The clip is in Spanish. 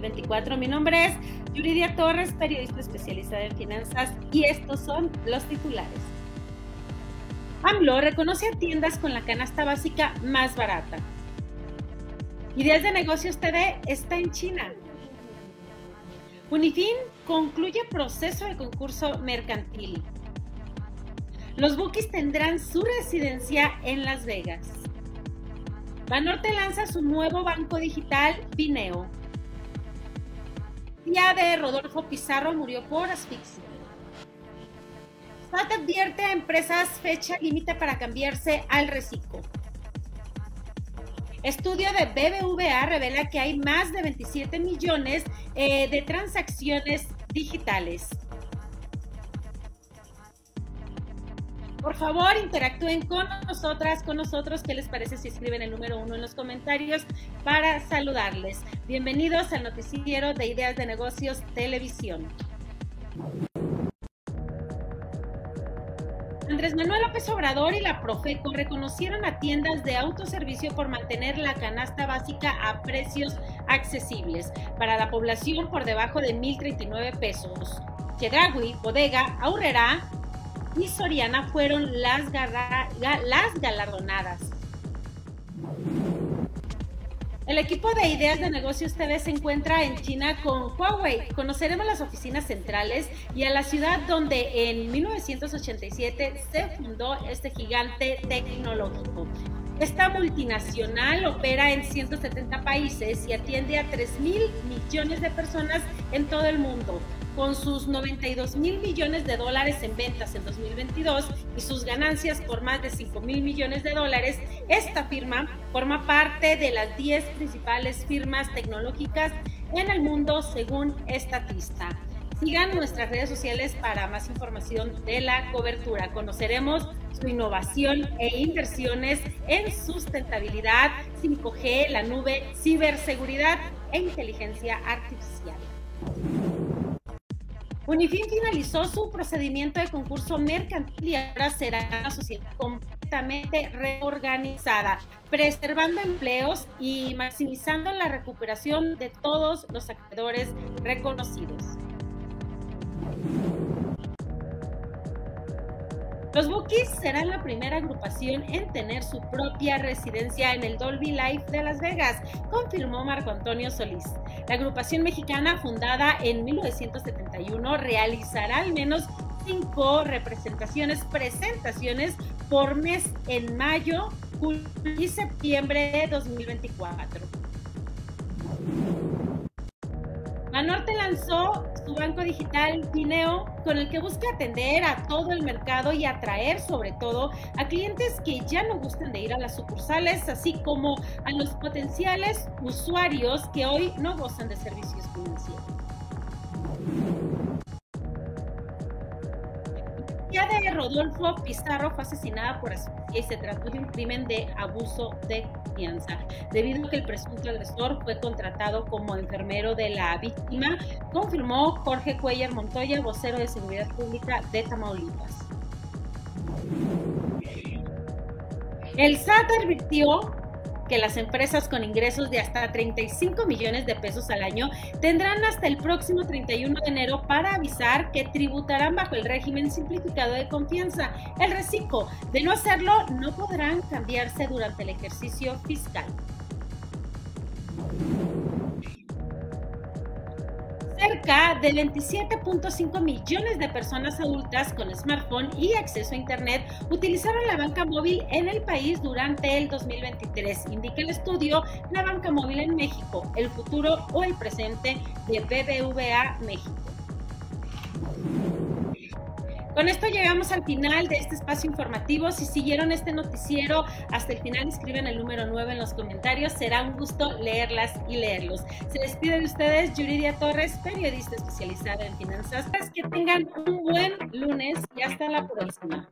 2024. Mi nombre es Yuridia Torres, periodista especializada en finanzas y estos son los titulares. AMLO reconoce a tiendas con la canasta básica más barata. Ideas de Negocios TV está en China. Unifin concluye proceso de concurso mercantil. Los Bookies tendrán su residencia en Las Vegas. Banorte lanza su nuevo banco digital, Pineo. Tía de Rodolfo Pizarro murió por asfixia. SAT advierte a empresas fecha límite para cambiarse al reciclo. Estudio de BBVA revela que hay más de 27 millones eh, de transacciones digitales. Por favor, interactúen con nosotras, con nosotros. ¿Qué les parece si escriben el número uno en los comentarios para saludarles? Bienvenidos al noticiero de Ideas de Negocios Televisión. Andrés Manuel López Obrador y la Profeco reconocieron a tiendas de autoservicio por mantener la canasta básica a precios accesibles para la población por debajo de 1.039 pesos. Chedragui, Bodega, Aurrera y Soriana fueron las, galardonadas. El equipo de Ideas de Negocios TV se encuentra en China con Huawei. Conoceremos las oficinas centrales y a la ciudad donde en 1987 se fundó este gigante tecnológico. Esta multinacional opera en 170 países y atiende a 3 mil millones de personas en todo el mundo con sus 92 mil millones de dólares en ventas en 2022 y sus ganancias por más de 5 mil millones de dólares, esta firma forma parte de las 10 principales firmas tecnológicas en el mundo según Estatista. Sigan nuestras redes sociales para más información de la cobertura. Conoceremos su innovación e inversiones en sustentabilidad, 5G, la nube, ciberseguridad e inteligencia artificial. Unifin finalizó su procedimiento de concurso mercantil y ahora será una sociedad completamente reorganizada, preservando empleos y maximizando la recuperación de todos los acreedores reconocidos. Los Bookies serán la primera agrupación en tener su propia residencia en el Dolby Life de Las Vegas, confirmó Marco Antonio Solís. La agrupación mexicana, fundada en 1971, realizará al menos cinco representaciones, presentaciones por mes en mayo, y septiembre de 2024. Banorte lanzó su banco digital Pineo con el que busca atender a todo el mercado y atraer sobre todo a clientes que ya no gustan de ir a las sucursales, así como a los potenciales usuarios que hoy no gozan de servicios financieros. Rodolfo Pizarro fue asesinada por y se trató de un crimen de abuso de confianza, debido a que el presunto agresor fue contratado como enfermero de la víctima, confirmó Jorge Cuellar Montoya, vocero de Seguridad Pública de Tamaulipas. El SAT advirtió que las empresas con ingresos de hasta 35 millones de pesos al año tendrán hasta el próximo 31 de enero para avisar que tributarán bajo el régimen simplificado de confianza, el reciclo. De no hacerlo, no podrán cambiarse durante el ejercicio fiscal. Cerca de 27.5 millones de personas adultas con smartphone y acceso a Internet utilizaron la banca móvil en el país durante el 2023, indica el estudio La banca móvil en México, el futuro o el presente de BBVA México. Con esto llegamos al final de este espacio informativo. Si siguieron este noticiero hasta el final, escriben el número 9 en los comentarios. Será un gusto leerlas y leerlos. Se despide de ustedes Yuridia Torres, periodista especializada en finanzas. Que tengan un buen lunes y hasta la próxima.